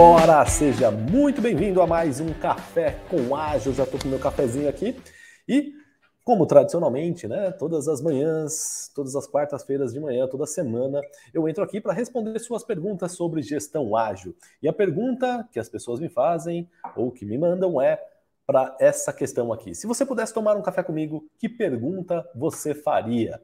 Bora, seja muito bem-vindo a mais um Café com Ágil. Já estou com meu cafezinho aqui e, como tradicionalmente, né, todas as manhãs, todas as quartas-feiras de manhã, toda semana, eu entro aqui para responder suas perguntas sobre gestão ágil. E a pergunta que as pessoas me fazem ou que me mandam é para essa questão aqui. Se você pudesse tomar um café comigo, que pergunta você faria?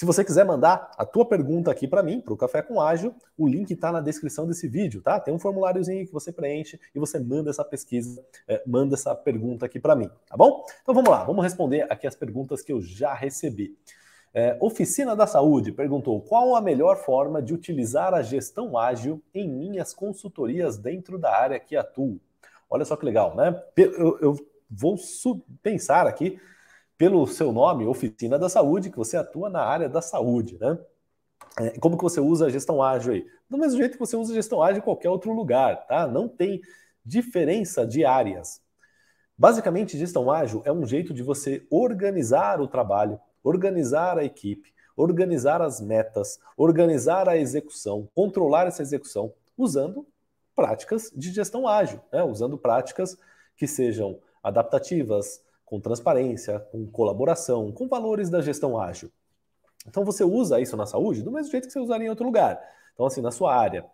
Se você quiser mandar a tua pergunta aqui para mim, para o Café com Ágil, o link está na descrição desse vídeo, tá? Tem um formuláriozinho que você preenche e você manda essa pesquisa, é, manda essa pergunta aqui para mim, tá bom? Então vamos lá, vamos responder aqui as perguntas que eu já recebi. É, Oficina da Saúde perguntou qual a melhor forma de utilizar a gestão ágil em minhas consultorias dentro da área que atuo. Olha só que legal, né? Eu, eu vou pensar aqui pelo seu nome, Oficina da Saúde, que você atua na área da saúde, né? É, como que você usa a gestão ágil aí? Do mesmo jeito que você usa a gestão ágil em qualquer outro lugar, tá? Não tem diferença de áreas. Basicamente, gestão ágil é um jeito de você organizar o trabalho, organizar a equipe, organizar as metas, organizar a execução, controlar essa execução, usando práticas de gestão ágil, né? usando práticas que sejam adaptativas, com transparência, com colaboração, com valores da gestão ágil. Então você usa isso na saúde do mesmo jeito que você usaria em outro lugar. Então, assim, na sua área,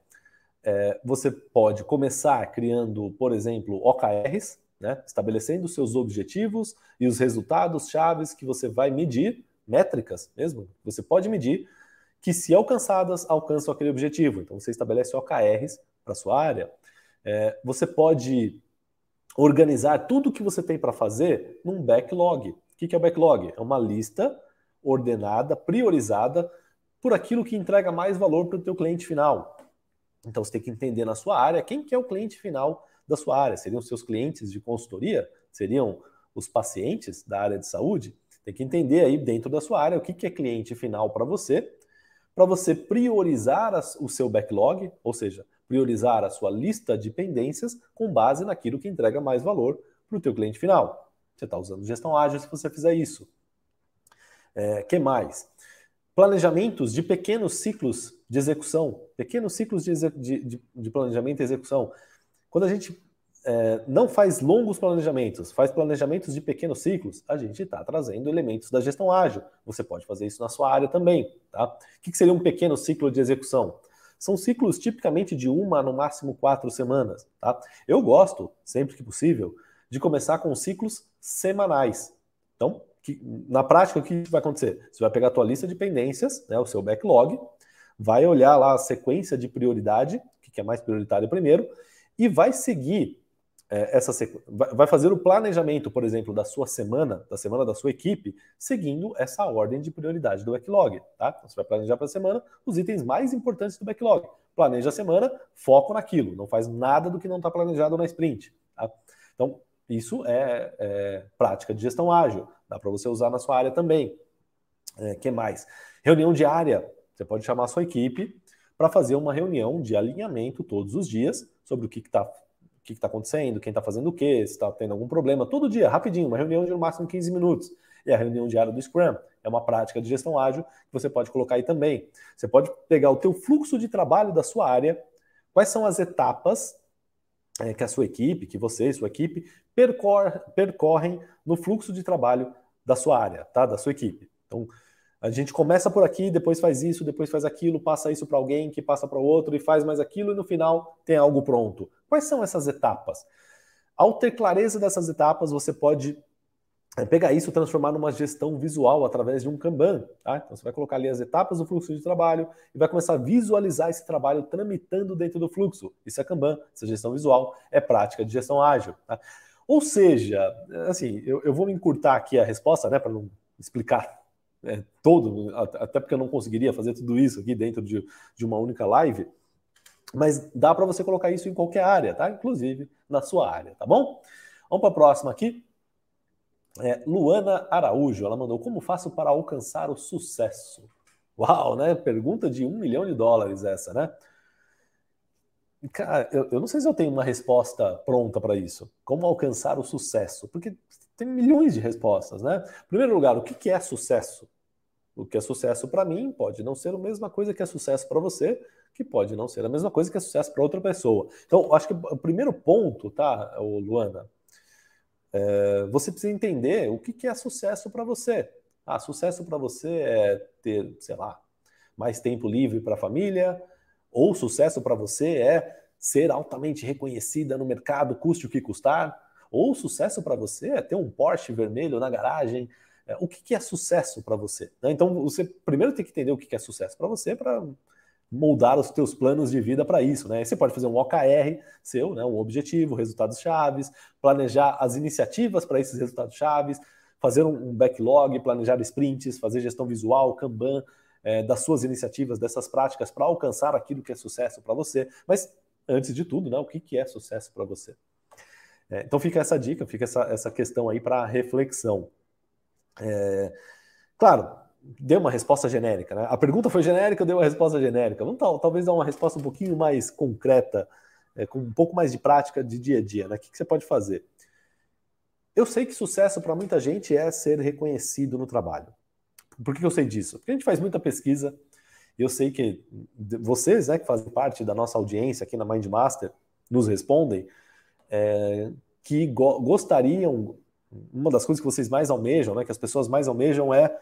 é, você pode começar criando, por exemplo, OKRs, né, estabelecendo seus objetivos e os resultados chaves que você vai medir, métricas mesmo, você pode medir, que se alcançadas, alcançam aquele objetivo. Então você estabelece OKRs para sua área. É, você pode organizar tudo o que você tem para fazer num backlog. O que é o backlog? É uma lista ordenada, priorizada por aquilo que entrega mais valor para o teu cliente final. Então você tem que entender na sua área quem que é o cliente final da sua área. Seriam seus clientes de consultoria? Seriam os pacientes da área de saúde? Tem que entender aí dentro da sua área o que, que é cliente final para você, para você priorizar o seu backlog, ou seja, priorizar a sua lista de pendências com base naquilo que entrega mais valor para o teu cliente final. Você está usando gestão ágil se você fizer isso. É, que mais? Planejamentos de pequenos ciclos de execução, pequenos ciclos de, de, de planejamento e execução. Quando a gente é, não faz longos planejamentos, faz planejamentos de pequenos ciclos, a gente está trazendo elementos da gestão ágil. Você pode fazer isso na sua área também. Tá? O que, que seria um pequeno ciclo de execução? São ciclos tipicamente de uma, no máximo quatro semanas. Tá? Eu gosto, sempre que possível, de começar com ciclos semanais. Então, que, na prática, o que vai acontecer? Você vai pegar a tua lista de pendências, né, o seu backlog, vai olhar lá a sequência de prioridade, o que é mais prioritário primeiro, e vai seguir é, essa vai fazer o planejamento, por exemplo, da sua semana, da semana da sua equipe, seguindo essa ordem de prioridade do backlog. Tá? Então, você vai planejar para a semana os itens mais importantes do backlog. Planeja a semana, foco naquilo, não faz nada do que não está planejado na sprint. Tá? Então, isso é, é, prática de gestão ágil, dá para você usar na sua área também. É, que mais? Reunião diária. Você pode chamar a sua equipe para fazer uma reunião de alinhamento todos os dias sobre o que está que está acontecendo, quem está fazendo o quê, se está tendo algum problema, todo dia, rapidinho, uma reunião de no máximo 15 minutos. E a reunião diária do Scrum é uma prática de gestão ágil que você pode colocar aí também. Você pode pegar o teu fluxo de trabalho da sua área, quais são as etapas é, que a sua equipe, que você e sua equipe percor percorrem no fluxo de trabalho da sua área, tá? Da sua equipe. Então, a gente começa por aqui, depois faz isso, depois faz aquilo, passa isso para alguém, que passa para outro e faz mais aquilo e no final tem algo pronto. Quais são essas etapas? Ao ter clareza dessas etapas, você pode é, pegar isso e transformar numa gestão visual através de um Kanban. Tá? Então você vai colocar ali as etapas do fluxo de trabalho e vai começar a visualizar esse trabalho tramitando dentro do fluxo. Isso é Kanban, essa gestão visual é prática de gestão ágil. Tá? Ou seja, assim, eu, eu vou encurtar aqui a resposta, né, para não explicar é, todo, até porque eu não conseguiria fazer tudo isso aqui dentro de, de uma única live. Mas dá para você colocar isso em qualquer área, tá? Inclusive na sua área, tá bom? Vamos para a próxima aqui. É, Luana Araújo, ela mandou: Como faço para alcançar o sucesso? Uau, né? Pergunta de um milhão de dólares essa, né? Cara, eu, eu não sei se eu tenho uma resposta pronta para isso. Como alcançar o sucesso? Porque tem milhões de respostas, né? Em primeiro lugar, o que, é sucesso? O que é sucesso para mim pode não ser a mesma coisa que é sucesso para você, que pode não ser a mesma coisa que é sucesso para outra pessoa. Então, acho que o primeiro ponto, tá, Luana, é, você precisa entender o que, que é sucesso para você. Ah, sucesso para você é ter, sei lá, mais tempo livre para a família, ou sucesso para você é ser altamente reconhecida no mercado, custe o que custar, ou sucesso para você é ter um Porsche vermelho na garagem, é, o que, que é sucesso para você? Né? Então, você primeiro tem que entender o que, que é sucesso para você para moldar os teus planos de vida para isso, né? Você pode fazer um OKR seu, né? Um objetivo, resultados chaves, planejar as iniciativas para esses resultados chaves, fazer um backlog, planejar sprints, fazer gestão visual, Kanban, é, das suas iniciativas, dessas práticas para alcançar aquilo que é sucesso para você. Mas antes de tudo, né? O que, que é sucesso para você? É, então fica essa dica, fica essa, essa questão aí para reflexão. É, claro, deu uma resposta genérica, né? A pergunta foi genérica, eu dei uma resposta genérica. Vamos tal, talvez dar uma resposta um pouquinho mais concreta, é, com um pouco mais de prática de dia a dia, né? O que, que você pode fazer? Eu sei que sucesso para muita gente é ser reconhecido no trabalho. Por que eu sei disso? Porque a gente faz muita pesquisa. Eu sei que vocês, né, que fazem parte da nossa audiência aqui na Mindmaster, nos respondem é, que go gostariam uma das coisas que vocês mais almejam, né, que as pessoas mais almejam é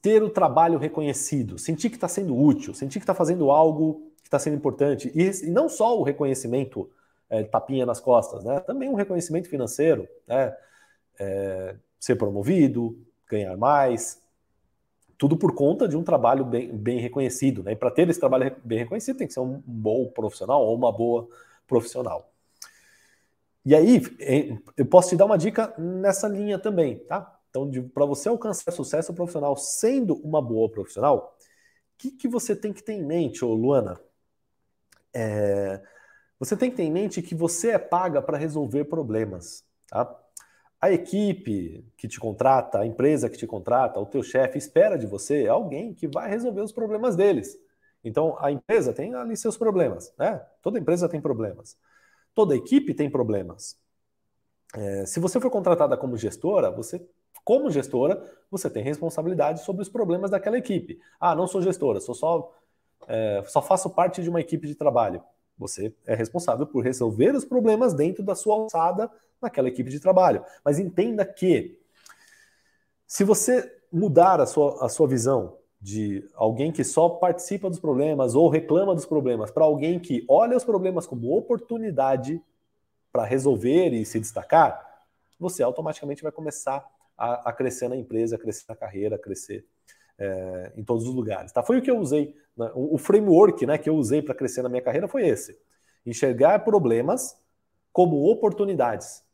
ter o trabalho reconhecido, sentir que está sendo útil, sentir que está fazendo algo que está sendo importante. E, e, não só o reconhecimento é, tapinha nas costas, né? também um reconhecimento financeiro, né? É, ser promovido, ganhar mais, tudo por conta de um trabalho bem, bem reconhecido. Né? E para ter esse trabalho bem reconhecido, tem que ser um bom profissional ou uma boa profissional. E aí, eu posso te dar uma dica nessa linha também, tá? Então, para você alcançar sucesso profissional sendo uma boa profissional, o que, que você tem que ter em mente, ô Luana? É, você tem que ter em mente que você é paga para resolver problemas, tá? A equipe que te contrata, a empresa que te contrata, o teu chefe espera de você alguém que vai resolver os problemas deles. Então, a empresa tem ali seus problemas, né? Toda empresa tem problemas. Toda equipe tem problemas. É, se você for contratada como gestora, você, como gestora, você tem responsabilidade sobre os problemas daquela equipe. Ah, não sou gestora, sou só, é, só faço parte de uma equipe de trabalho. Você é responsável por resolver os problemas dentro da sua alçada naquela equipe de trabalho. Mas entenda que se você mudar a sua, a sua visão de alguém que só participa dos problemas ou reclama dos problemas para alguém que olha os problemas como oportunidade para resolver e se destacar, você automaticamente vai começar a, a crescer na empresa, a crescer na carreira, a crescer é, em todos os lugares. Tá? Foi o que eu usei, né? o, o framework né, que eu usei para crescer na minha carreira foi esse: enxergar problemas como oportunidades.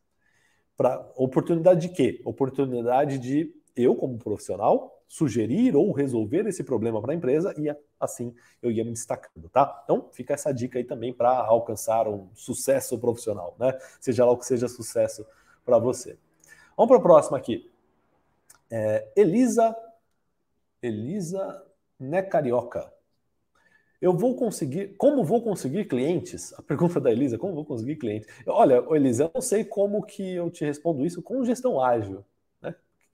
Pra, oportunidade de quê? Oportunidade de eu, como profissional, sugerir ou resolver esse problema para a empresa e assim eu ia me destacando, tá? Então fica essa dica aí também para alcançar um sucesso profissional, né? Seja lá o que seja sucesso para você. Vamos para a próxima aqui. É, Elisa, Elisa Necarioca. Eu vou conseguir, como vou conseguir clientes? A pergunta da Elisa, como vou conseguir clientes? Olha, Elisa, eu não sei como que eu te respondo isso com gestão ágil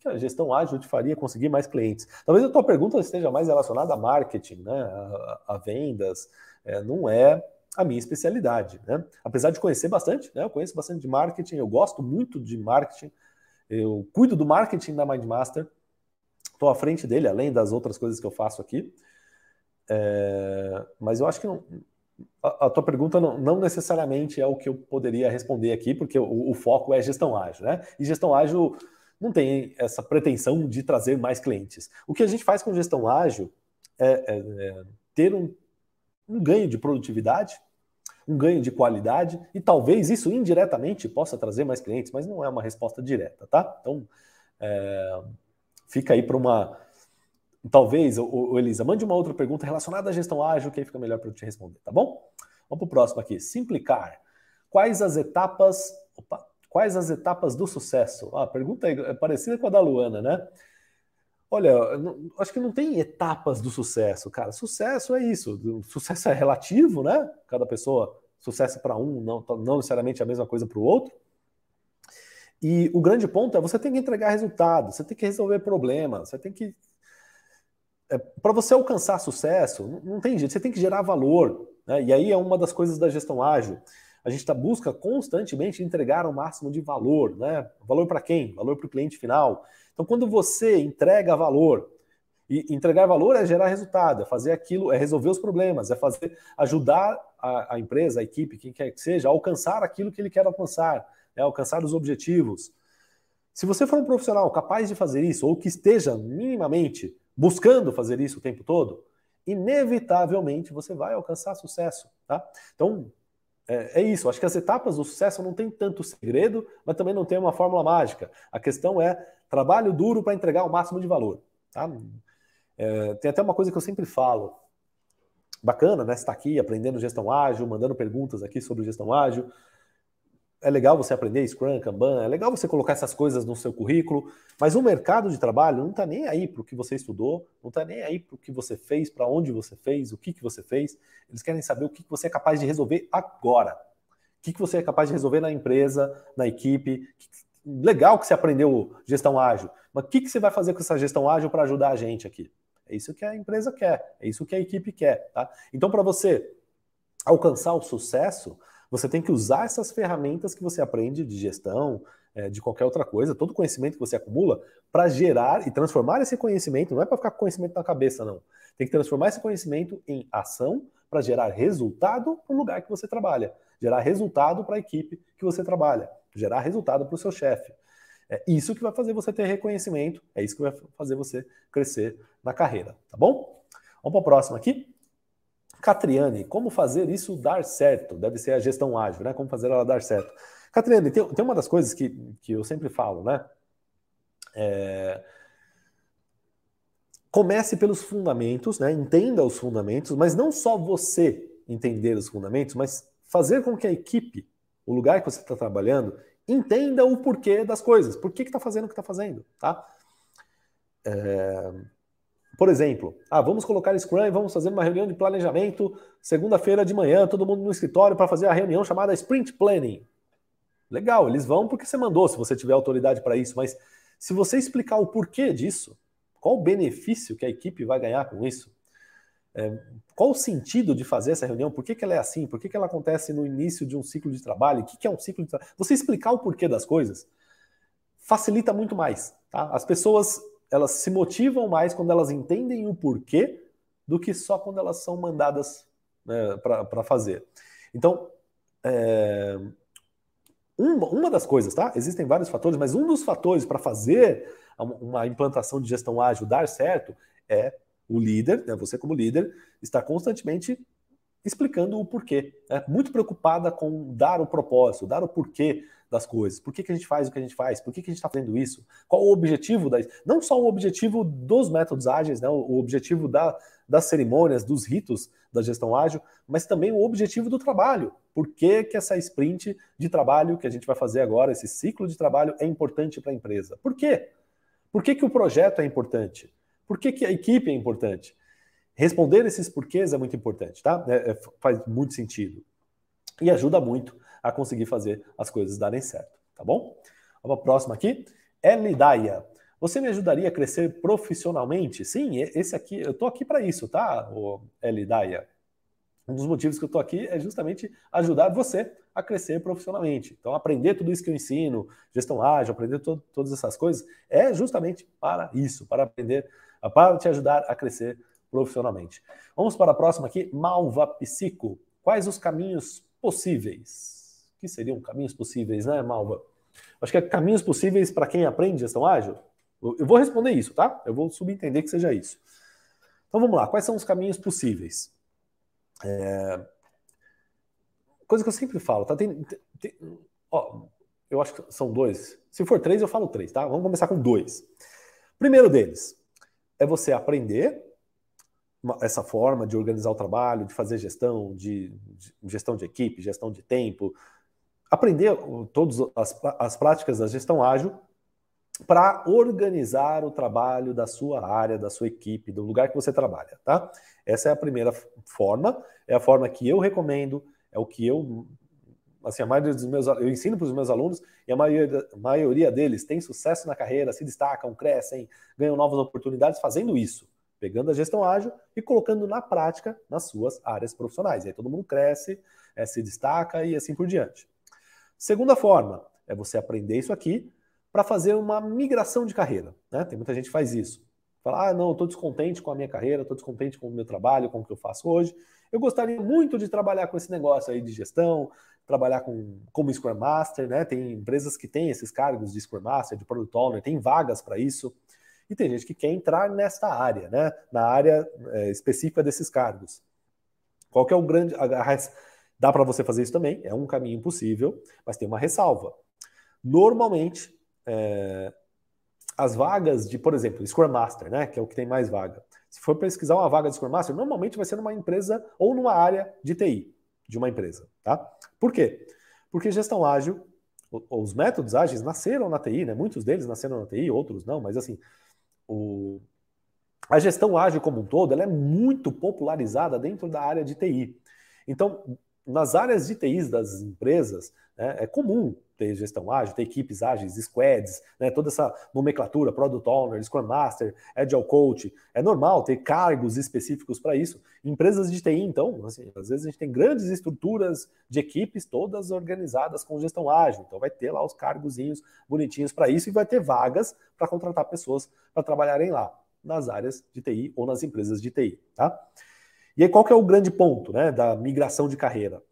que a gestão ágil te faria conseguir mais clientes? Talvez a tua pergunta esteja mais relacionada a marketing, né? a, a vendas, é, não é a minha especialidade. Né? Apesar de conhecer bastante, né? eu conheço bastante de marketing, eu gosto muito de marketing, eu cuido do marketing da Mindmaster, estou à frente dele, além das outras coisas que eu faço aqui. É, mas eu acho que não, a, a, tua pergunta não, não, necessariamente é o que eu poderia responder aqui, porque o, o foco é gestão ágil, né? E gestão ágil não tem essa pretensão de trazer mais clientes. O que a gente faz com gestão ágil é, é, é ter um, um ganho de produtividade, um ganho de qualidade e talvez isso indiretamente possa trazer mais clientes, mas não é uma resposta direta, tá? Então, é, fica aí para uma. Talvez, o, Elisa, mande uma outra pergunta relacionada à gestão ágil, que aí fica melhor para eu te responder, tá bom? Vamos para o próximo aqui. Simplicar. Quais as etapas. Opa, Quais as etapas do sucesso? Ah, pergunta é parecida com a da Luana, né? Olha, acho que não tem etapas do sucesso, cara. Sucesso é isso. Sucesso é relativo, né? Cada pessoa, sucesso para um, não, não necessariamente a mesma coisa para o outro. E o grande ponto é você tem que entregar resultados, você tem que resolver problemas, você tem que é, para você alcançar sucesso, não, não, tem jeito, você tem que gerar valor. Né? E aí é uma das coisas da gestão ágil. A gente tá, busca constantemente entregar o máximo de valor. Né? Valor para quem? Valor para o cliente final. Então, quando você entrega valor, e entregar valor é gerar resultado, é fazer aquilo, é resolver os problemas, é fazer ajudar a, a empresa, a equipe, quem quer que seja, a alcançar aquilo que ele quer alcançar, né? alcançar os objetivos. Se você for um profissional capaz de fazer isso, ou que esteja minimamente buscando fazer isso o tempo todo, inevitavelmente você vai alcançar sucesso, tá? Então, é, é, isso. Acho que as etapas do sucesso não tem tanto segredo, mas também não tem uma fórmula mágica. A questão é trabalho duro para entregar o máximo de valor, tá? É, tem até uma coisa que eu sempre falo. Bacana, né? Você está aqui aprendendo gestão ágil, mandando perguntas aqui sobre gestão ágil é legal você aprender Scrum, Kanban, é legal você colocar essas coisas no seu currículo, mas o mercado de trabalho não está nem aí para o que você estudou, não está nem aí para o que você fez, para onde você fez, o que, que você fez. Eles querem saber o que, que você é capaz de resolver agora. O que, que você é capaz de resolver na empresa, na equipe. Legal que você aprendeu gestão ágil, mas o que, que você vai fazer com essa gestão ágil para ajudar a gente aqui? É isso que a empresa quer, é isso que a equipe quer. Tá? Então, para você alcançar o sucesso, você tem que usar essas ferramentas que você aprende de gestão, é, de qualquer outra coisa, todo o conhecimento que você acumula, para gerar e transformar esse conhecimento, não é para ficar com conhecimento na cabeça, não. Tem que transformar esse conhecimento em ação para gerar resultado no lugar que você trabalha, gerar resultado para a equipe que você trabalha, gerar resultado para o seu chefe. É isso que vai fazer você ter reconhecimento, é isso que vai fazer você crescer na carreira, tá bom? Vamos para o próximo aqui. Catriane, como fazer isso dar certo? Deve ser a gestão ágil, né? Como fazer ela dar certo. Catriane, tem, tem uma das coisas que, que eu sempre falo, né? É... Comece pelos fundamentos, né? Entenda os fundamentos, mas não só você entender os fundamentos, mas fazer com que a equipe, o lugar que você está trabalhando, entenda o porquê das coisas. Por que está fazendo o que está fazendo, tá? É... Por exemplo, ah, vamos colocar Scrum e vamos fazer uma reunião de planejamento segunda-feira de manhã, todo mundo no escritório para fazer a reunião chamada Sprint Planning. Legal, eles vão porque você mandou, se você tiver autoridade para isso, mas se você explicar o porquê disso, qual o benefício que a equipe vai ganhar com isso, é, qual o sentido de fazer essa reunião, por que, que ela é assim, por que, que ela acontece no início de um ciclo de trabalho, o que, que é um ciclo de trabalho, você explicar o porquê das coisas, facilita muito mais. Tá? As pessoas elas se motivam mais quando elas entendem o porquê do que só quando elas são mandadas né, para fazer. Então, é, uma, uma das coisas, tá? Existem vários fatores, mas um dos fatores para fazer uma implantação de gestão ágil dar certo é o líder, né, você como líder, está constantemente explicando o porquê. Né? Muito preocupada com dar o propósito, dar o porquê das coisas. Por que, que a gente faz o que a gente faz? Por que, que a gente está fazendo isso? Qual o objetivo da. Não só o objetivo dos métodos ágeis, né? o objetivo da, das cerimônias, dos ritos da gestão ágil, mas também o objetivo do trabalho. Por que, que essa sprint de trabalho que a gente vai fazer agora, esse ciclo de trabalho, é importante para a empresa? Por quê? Por que, que o projeto é importante? Por que, que a equipe é importante? Responder esses porquês é muito importante, tá? É, é, faz muito sentido. E ajuda muito a conseguir fazer as coisas darem certo, tá bom? Vamos para a próxima aqui. Elidaia. Você me ajudaria a crescer profissionalmente? Sim, esse aqui, eu estou aqui para isso, tá, Elidaia? Um dos motivos que eu estou aqui é justamente ajudar você a crescer profissionalmente. Então, aprender tudo isso que eu ensino, gestão ágil, aprender to todas essas coisas, é justamente para isso, para aprender, para te ajudar a crescer profissionalmente. Vamos para a próxima aqui, Malva Psico. Quais os caminhos possíveis? Que seriam caminhos possíveis, né, Malva? Acho que é caminhos possíveis para quem aprende gestão ágil. Eu vou responder isso, tá? Eu vou subentender que seja isso. Então vamos lá, quais são os caminhos possíveis? É... Coisa que eu sempre falo, tá? Tem, tem, ó, eu acho que são dois. Se for três, eu falo três, tá? Vamos começar com dois. Primeiro deles é você aprender essa forma de organizar o trabalho, de fazer gestão, de, de gestão de equipe, gestão de tempo, aprender todas as, as práticas da gestão ágil para organizar o trabalho da sua área, da sua equipe, do lugar que você trabalha, tá? Essa é a primeira forma, é a forma que eu recomendo, é o que eu assim, a maioria dos meus eu ensino para os meus alunos e a maioria, a maioria deles tem sucesso na carreira, se destacam, crescem, ganham novas oportunidades fazendo isso pegando a gestão ágil e colocando na prática nas suas áreas profissionais. E aí todo mundo cresce, é, se destaca e assim por diante. Segunda forma é você aprender isso aqui para fazer uma migração de carreira. Né? Tem muita gente que faz isso. Fala, ah, não, estou descontente com a minha carreira, estou descontente com o meu trabalho, com o que eu faço hoje. Eu gostaria muito de trabalhar com esse negócio aí de gestão, trabalhar com, como Scrum Master, né? Tem empresas que têm esses cargos de Scrum Master, de Product Owner, tem vagas para isso. E tem gente que quer entrar nesta área, né? Na área é, específica desses cargos. Qual que é o grande. A, a, dá para você fazer isso também, é um caminho possível, mas tem uma ressalva. Normalmente, é, as vagas de, por exemplo, Scrum Master, né, que é o que tem mais vaga. Se for pesquisar uma vaga de Scrum Master, normalmente vai ser numa empresa ou numa área de TI de uma empresa, tá? Por quê? Porque gestão ágil, os métodos ágeis nasceram na TI, né? Muitos deles nasceram na TI, outros não, mas assim, o, a gestão ágil como um todo, ela é muito popularizada dentro da área de TI. Então, nas áreas de TIs das empresas, né, é comum ter gestão ágil, ter equipes ágeis, squads, né, toda essa nomenclatura, Product Owner, Scrum Master, Agile Coach. É normal ter cargos específicos para isso. Empresas de TI, então, assim, às vezes a gente tem grandes estruturas de equipes todas organizadas com gestão ágil. Então vai ter lá os cargozinhos bonitinhos para isso e vai ter vagas para contratar pessoas para trabalharem lá, nas áreas de TI ou nas empresas de TI. Tá? E aí, qual que é o grande ponto né, da migração de carreira?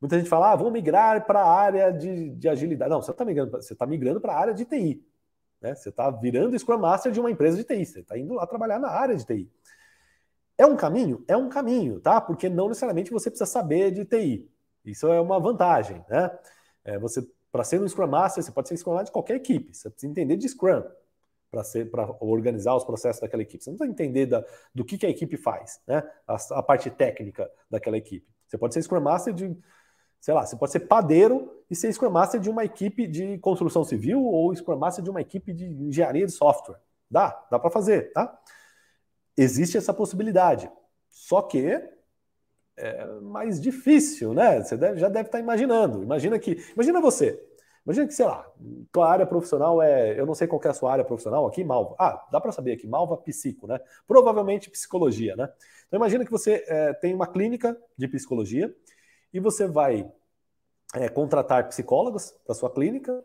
Muita gente fala, ah, vou migrar para a área de, de, agilidade. Não, você está migrando, você está migrando para a área de TI. Né? Você está virando Scrum Master de uma empresa de TI. Você está indo lá trabalhar na área de TI. É um caminho? É um caminho, tá? Porque não necessariamente você precisa saber de TI. Isso é uma vantagem, né? É, você, para ser um Scrum Master, você pode ser Scrum Master de qualquer equipe. Você precisa entender de Scrum para organizar os processos daquela equipe. Você não precisa entender da, do que, que a equipe faz, né? A, a, parte técnica daquela equipe. Você pode ser Scrum Master de, sei lá, você pode ser padeiro e ser Scrum Master de uma equipe de construção civil ou Scrum Master de uma equipe de engenharia de software. Dá, dá para fazer, tá? Existe essa possibilidade. Só que é mais difícil, né? Você deve, já deve estar imaginando. Imagina que, imagina você, Imagina que, sei lá, tua área profissional é. Eu não sei qual é a sua área profissional aqui, Malva. Ah, dá para saber aqui, Malva Psico, né? Provavelmente psicologia, né? Então imagina que você é, tem uma clínica de psicologia e você vai é, contratar psicólogos para sua clínica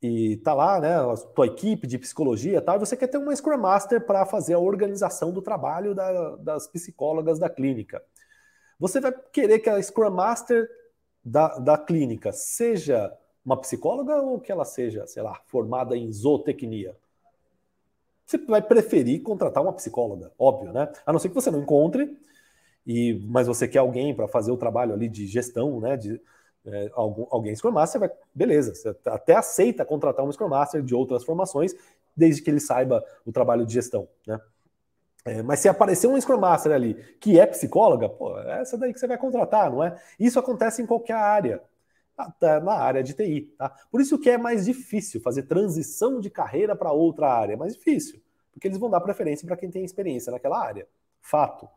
e tá lá, né, a tua equipe de psicologia e tal, e você quer ter uma Scrum Master para fazer a organização do trabalho da, das psicólogas da clínica. Você vai querer que a Scrum Master da, da clínica seja uma psicóloga ou que ela seja, sei lá, formada em zootecnia? Você vai preferir contratar uma psicóloga, óbvio, né? A não ser que você não encontre, e, mas você quer alguém para fazer o trabalho ali de gestão, né? De, é, algum, alguém Scrum Master, vai, beleza, você até aceita contratar um Scrum Master de outras formações, desde que ele saiba o trabalho de gestão, né? É, mas se aparecer um Scrum Master ali que é psicóloga, pô, é essa daí que você vai contratar, não é? Isso acontece em qualquer área até na área de TI. Tá? Por isso que é mais difícil fazer transição de carreira para outra área, é mais difícil, porque eles vão dar preferência para quem tem experiência naquela área. Fato.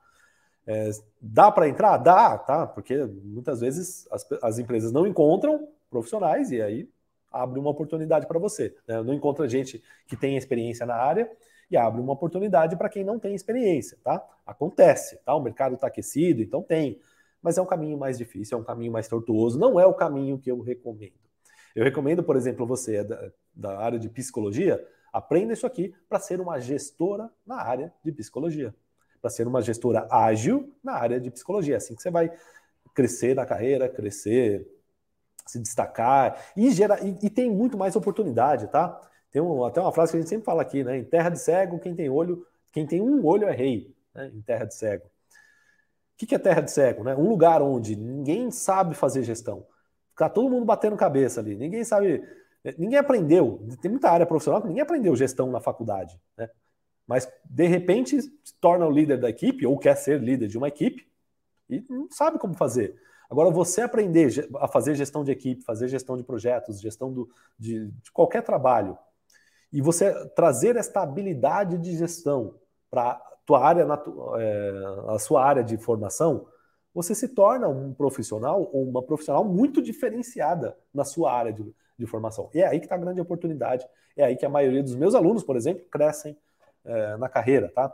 É, dá para entrar? Dá, tá? Porque muitas vezes as, as, empresas não encontram profissionais e aí abre uma oportunidade para você. Né? Não encontra gente que tem experiência na área e abre uma oportunidade para quem não tem experiência, tá? Acontece, tá? O mercado está aquecido, então tem mas é um caminho mais difícil, é um caminho mais tortuoso, não é o caminho que eu recomendo. Eu recomendo, por exemplo, você da, da área de psicologia, aprenda isso aqui para ser uma gestora na área de psicologia, para ser uma gestora ágil na área de psicologia. É assim que você vai crescer na carreira, crescer, se destacar e gerar e, e tem muito mais oportunidade, tá? Tem um, até uma frase que a gente sempre fala aqui, né? Em terra de cego, quem tem olho, quem tem um olho é rei, né? Em terra de cego que, que é terra de cego? Né? Um lugar onde ninguém sabe fazer gestão. Ficar todo mundo batendo cabeça ali. Ninguém sabe. Ninguém aprendeu. Tem muita área profissional que ninguém aprendeu gestão na faculdade. Né? Mas, de repente, se torna o líder da equipe ou quer ser líder de uma equipe e não sabe como fazer. Agora, você aprender a fazer gestão de equipe, fazer gestão de projetos, gestão do, de, de qualquer trabalho, e você trazer esta habilidade de gestão para tua área, é, a sua área de formação, você se torna um profissional ou uma profissional muito diferenciada na sua área de, de formação. E é aí que está a grande oportunidade. É aí que a maioria dos meus alunos, por exemplo, crescem é, na carreira, tá?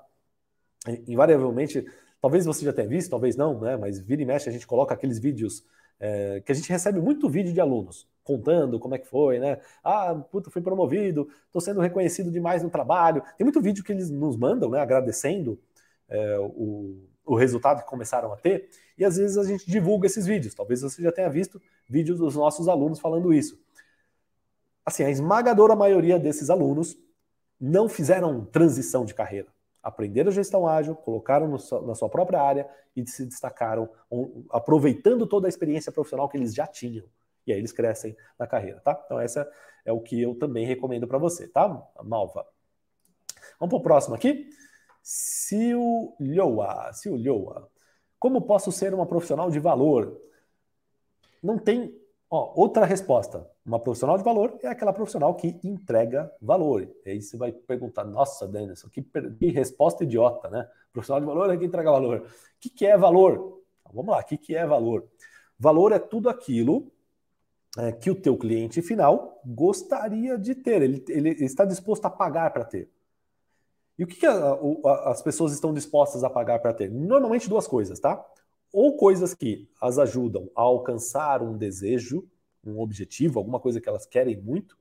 invariavelmente, talvez você já tenha visto, talvez não, né? Mas vira e mexe a gente coloca aqueles vídeos é, que a gente recebe muito vídeo de alunos contando como é que foi, né? Ah, puta, fui promovido, estou sendo reconhecido demais no trabalho. Tem muito vídeo que eles nos mandam, né? Agradecendo é, o, o resultado que começaram a ter. E às vezes a gente divulga esses vídeos. Talvez você já tenha visto vídeos dos nossos alunos falando isso. Assim, a esmagadora maioria desses alunos não fizeram transição de carreira. Aprenderam gestão ágil, colocaram na sua própria área e se destacaram, aproveitando toda a experiência profissional que eles já tinham. E aí eles crescem na carreira, tá? Então, essa é o que eu também recomendo para você, tá, Malva? Vamos para o próximo aqui. Silhoa, Silhoa. Como posso ser uma profissional de valor? Não tem Ó, outra resposta. Uma profissional de valor é aquela profissional que entrega valor. E aí você vai perguntar, nossa, Denison, que, que resposta idiota, né? Profissional de valor é que entrega valor. O que, que é valor? Então, vamos lá, o que, que é valor? Valor é tudo aquilo é, que o teu cliente final gostaria de ter, ele, ele está disposto a pagar para ter. E o que, que a, a, as pessoas estão dispostas a pagar para ter? Normalmente duas coisas, tá? ou coisas que as ajudam a alcançar um desejo, um objetivo, alguma coisa que elas querem muito,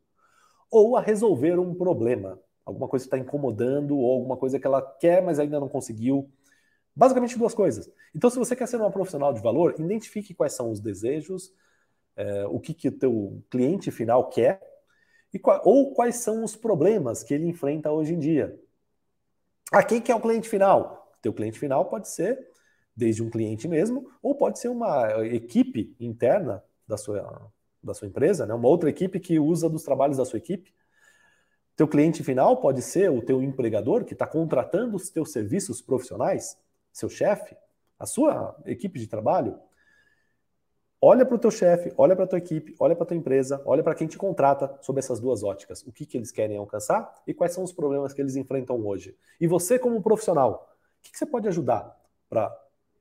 ou a resolver um problema, alguma coisa que está incomodando, ou alguma coisa que ela quer, mas ainda não conseguiu. Basicamente duas coisas. Então, se você quer ser uma profissional de valor, identifique quais são os desejos, é, o que, que o teu cliente final quer, e ou quais são os problemas que ele enfrenta hoje em dia. Ah, quem que é o cliente final? Teu cliente final pode ser desde um cliente mesmo, ou pode ser uma equipe interna da sua, da sua empresa, né? uma outra equipe que usa dos trabalhos da sua equipe. Teu cliente final pode ser o teu empregador que está contratando os teus serviços profissionais, seu chefe, a sua equipe de trabalho. Olha para o teu chefe, olha para a tua equipe, olha para a tua empresa, olha para quem te contrata sob essas duas óticas. O que, que eles querem alcançar e quais são os problemas que eles enfrentam hoje. E você, como profissional, o que, que você pode ajudar para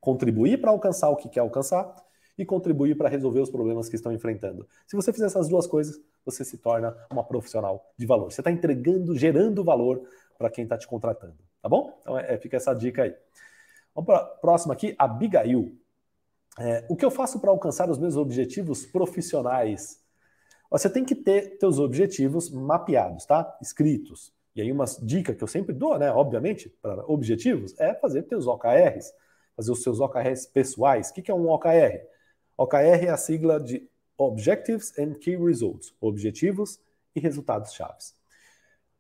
contribuir para alcançar o que quer alcançar e contribuir para resolver os problemas que estão enfrentando. Se você fizer essas duas coisas, você se torna uma profissional de valor. Você está entregando, gerando valor para quem está te contratando, tá bom? Então é, fica essa dica aí. Vamos para a próxima aqui, Abigail. É, o que eu faço para alcançar os meus objetivos profissionais? Você tem que ter seus objetivos mapeados, tá? Escritos. E aí uma dica que eu sempre dou, né, obviamente, para objetivos, é fazer teus OKRs fazer os seus OKRs pessoais. O que é um OKR? OKR é a sigla de Objectives and Key Results, objetivos e resultados chaves.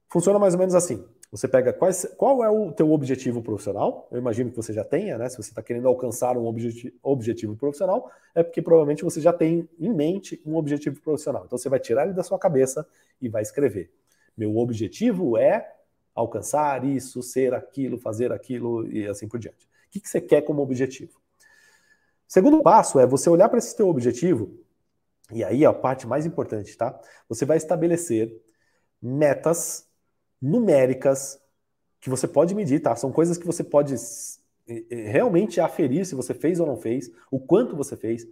Funciona mais ou menos assim. Você pega quais, qual é o teu objetivo profissional. Eu imagino que você já tenha, né? Se você está querendo alcançar um objeti objetivo profissional, é porque provavelmente você já tem em mente um objetivo profissional. Então você vai tirar ele da sua cabeça e vai escrever. Meu objetivo é alcançar isso, ser aquilo, fazer aquilo e assim por diante que, que você quer como objetivo. Segundo passo é você olhar para esse teu objetivo, e aí a parte mais importante, tá? Você vai estabelecer metas numéricas que você pode medir, tá? São coisas que você pode realmente aferir se você fez ou não fez, o quanto você fez.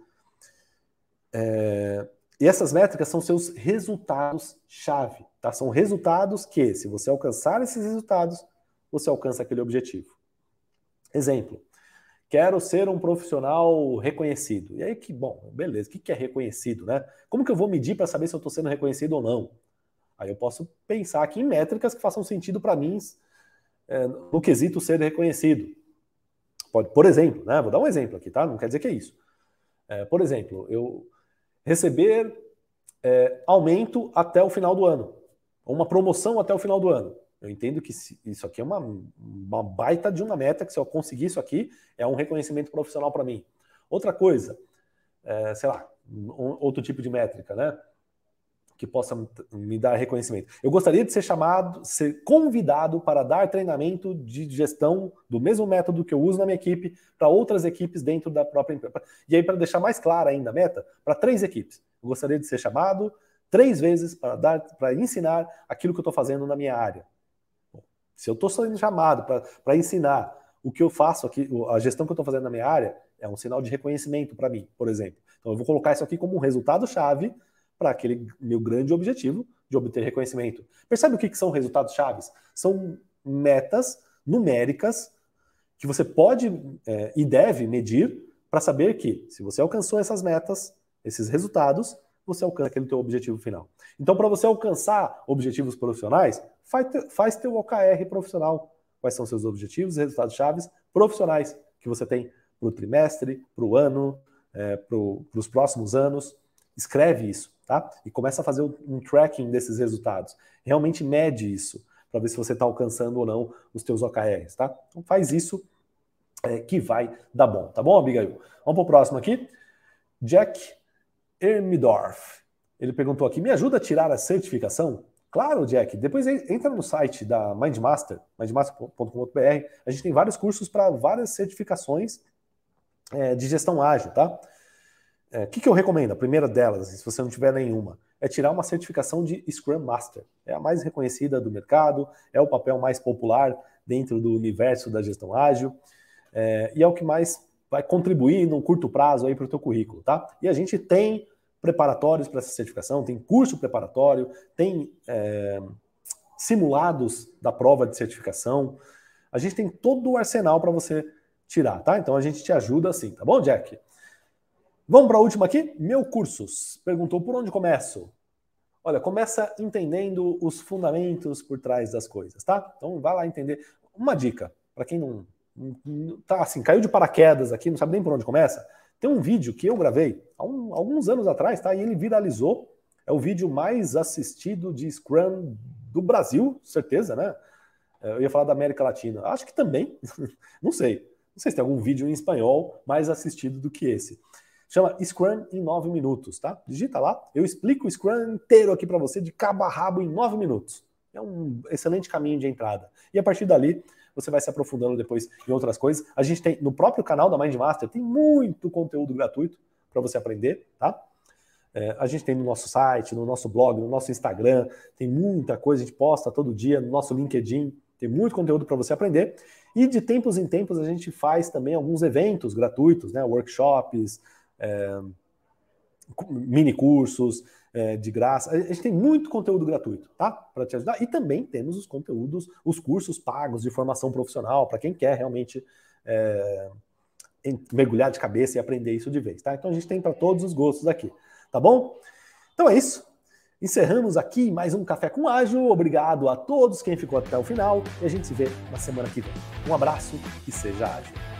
É... E essas métricas são seus resultados-chave, tá? São resultados que, se você alcançar esses resultados, você alcança aquele objetivo. Exemplo, quero ser um profissional reconhecido. E aí que, bom, beleza, o que é reconhecido, né? Como que eu vou medir para saber se eu estou sendo reconhecido ou não? Aí eu posso pensar aqui em métricas que façam sentido para mim é, no quesito ser reconhecido. Pode, por exemplo, né? Vou dar um exemplo aqui, tá? Não quer dizer que é isso. É, por exemplo, eu receber é, aumento até o final do ano, uma promoção até o final do ano. Eu entendo que isso aqui é uma, uma baita de uma meta, que se eu conseguir isso aqui, é um reconhecimento profissional para mim. Outra coisa, é, sei lá, um, outro tipo de métrica, né? Que possa me dar reconhecimento. Eu gostaria de ser chamado, ser convidado para dar treinamento de gestão do mesmo método que eu uso na minha equipe para outras equipes dentro da própria empresa. E aí, para deixar mais clara ainda a meta, para três equipes. Eu gostaria de ser chamado três vezes para dar, para ensinar aquilo que eu estou fazendo na minha área. Se eu estou sendo chamado para ensinar o que eu faço aqui, a gestão que eu estou fazendo na minha área, é um sinal de reconhecimento para mim, por exemplo. Então eu vou colocar isso aqui como um resultado-chave para aquele meu grande objetivo de obter reconhecimento. Percebe o que, que são resultados chaves? São metas numéricas que você pode é, e deve medir para saber que, se você alcançou essas metas, esses resultados, você alcança aquele teu objetivo final. Então, para você alcançar objetivos profissionais, faz, faz teu OKR profissional. Quais são seus objetivos resultados chaves profissionais que você tem para o trimestre, para o ano, é, para os próximos anos. Escreve isso, tá? E começa a fazer um tracking desses resultados. Realmente mede isso para ver se você está alcançando ou não os teus OKRs, tá? Então faz isso é, que vai dar bom, tá bom, Abigail? Vamos para o próximo aqui. Jack Ermidorf. Ele perguntou aqui: me ajuda a tirar a certificação? Claro, Jack. Depois entra no site da Mindmaster, mindmaster.com.br. A gente tem vários cursos para várias certificações é, de gestão ágil, tá? O é, que, que eu recomendo? A primeira delas, se você não tiver nenhuma, é tirar uma certificação de Scrum Master. É a mais reconhecida do mercado, é o papel mais popular dentro do universo da gestão ágil é, e é o que mais vai contribuir no curto prazo aí para o teu currículo, tá? E a gente tem preparatórios para essa certificação, tem curso preparatório, tem é, simulados da prova de certificação. A gente tem todo o arsenal para você tirar, tá? Então a gente te ajuda assim, tá bom, Jack? Vamos para a última aqui? Meu cursos. Perguntou por onde começo? Olha, começa entendendo os fundamentos por trás das coisas, tá? Então vai lá entender. Uma dica, para quem não, não, tá assim, caiu de paraquedas aqui, não sabe nem por onde começa, tem um vídeo que eu gravei há um, alguns anos atrás, tá? E ele viralizou. É o vídeo mais assistido de Scrum do Brasil, certeza, né? É, eu ia falar da América Latina. Acho que também. Não sei. Não sei se tem algum vídeo em espanhol mais assistido do que esse. Chama Scrum em 9 minutos, tá? Digita lá. Eu explico o Scrum inteiro aqui para você de cabo a rabo em 9 minutos. É um excelente caminho de entrada. E a partir dali, você vai se aprofundando depois em outras coisas. A gente tem no próprio canal da Mindmaster tem muito conteúdo gratuito para você aprender, tá? É, a gente tem no nosso site, no nosso blog, no nosso Instagram, tem muita coisa, a gente posta todo dia no nosso LinkedIn, tem muito conteúdo para você aprender. E de tempos em tempos a gente faz também alguns eventos gratuitos, né? Workshops, é, mini cursos, é, de graça. A gente tem muito conteúdo gratuito, tá? Para te ajudar. E também temos os conteúdos, os cursos pagos de formação profissional, para quem quer realmente é, mergulhar de cabeça e aprender isso de vez, tá? Então a gente tem para todos os gostos aqui, tá bom? Então é isso. Encerramos aqui mais um Café com Ágil. Obrigado a todos quem ficou até o final e a gente se vê na semana que vem. Um abraço e seja ágil.